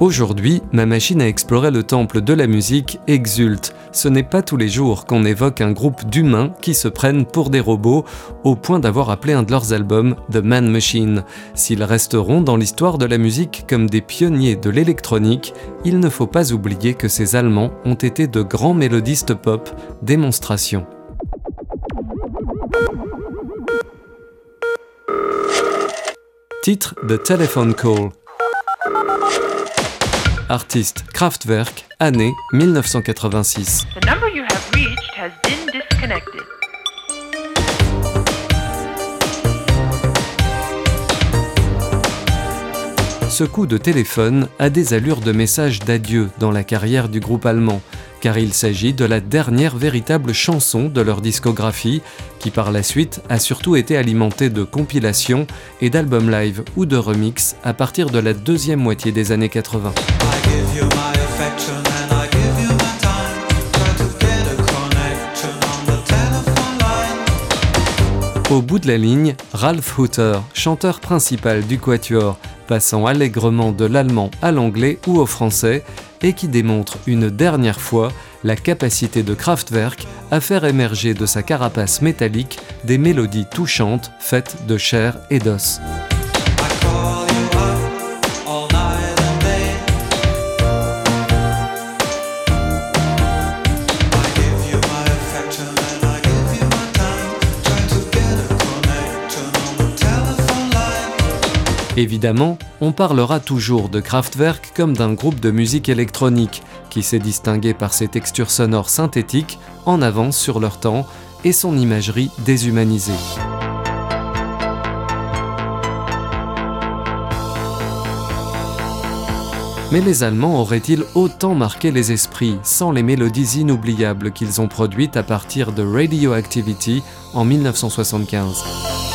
Aujourd'hui, ma machine à explorer le temple de la musique exulte. Ce n'est pas tous les jours qu'on évoque un groupe d'humains qui se prennent pour des robots, au point d'avoir appelé un de leurs albums The Man Machine. S'ils resteront dans l'histoire de la musique comme des pionniers de l'électronique, il ne faut pas oublier que ces Allemands ont été de grands mélodistes pop, démonstration. Titre The Telephone Call. Artiste Kraftwerk, année 1986. The number you have reached has been disconnected. Ce coup de téléphone a des allures de message d'adieu dans la carrière du groupe allemand, car il s'agit de la dernière véritable chanson de leur discographie, qui par la suite a surtout été alimentée de compilations et d'albums live ou de remix à partir de la deuxième moitié des années 80. Au bout de la ligne, Ralph Hutter, chanteur principal du Quatuor, passant allègrement de l'allemand à l'anglais ou au français, et qui démontre une dernière fois la capacité de Kraftwerk à faire émerger de sa carapace métallique des mélodies touchantes faites de chair et d'os. Évidemment, on parlera toujours de Kraftwerk comme d'un groupe de musique électronique qui s'est distingué par ses textures sonores synthétiques en avance sur leur temps et son imagerie déshumanisée. Mais les Allemands auraient-ils autant marqué les esprits sans les mélodies inoubliables qu'ils ont produites à partir de Radioactivity en 1975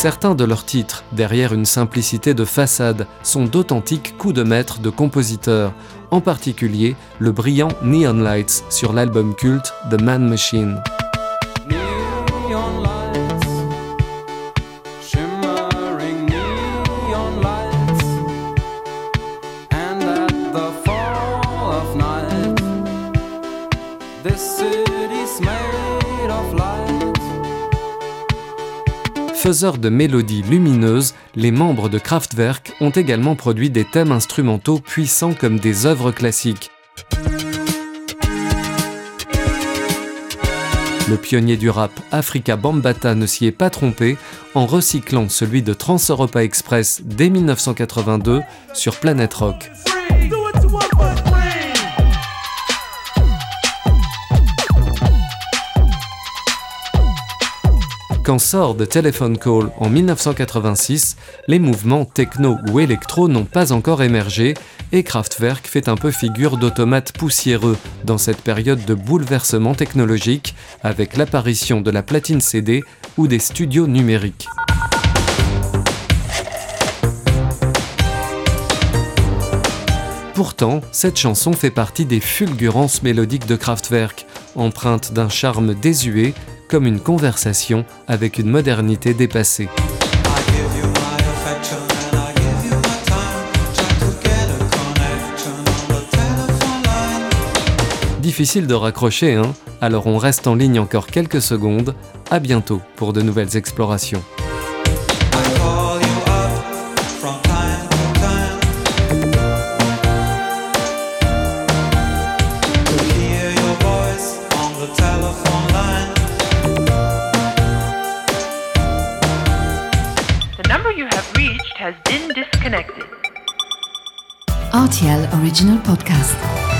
Certains de leurs titres, derrière une simplicité de façade, sont d'authentiques coups de maître de compositeurs, en particulier le brillant Neon Lights sur l'album culte The Man Machine. Faiseurs de mélodies lumineuses, les membres de Kraftwerk ont également produit des thèmes instrumentaux puissants comme des œuvres classiques. Le pionnier du rap Africa Bambata ne s'y est pas trompé en recyclant celui de Trans-Europa Express dès 1982 sur Planet Rock. Quand sort The Telephone Call en 1986, les mouvements techno ou électro n'ont pas encore émergé et Kraftwerk fait un peu figure d'automate poussiéreux dans cette période de bouleversement technologique avec l'apparition de la platine CD ou des studios numériques. Pourtant, cette chanson fait partie des fulgurances mélodiques de Kraftwerk, empreinte d'un charme désuet comme une conversation avec une modernité dépassée. Difficile de raccrocher, hein? Alors on reste en ligne encore quelques secondes. À bientôt pour de nouvelles explorations. You have reached has been disconnected. RTL Original Podcast.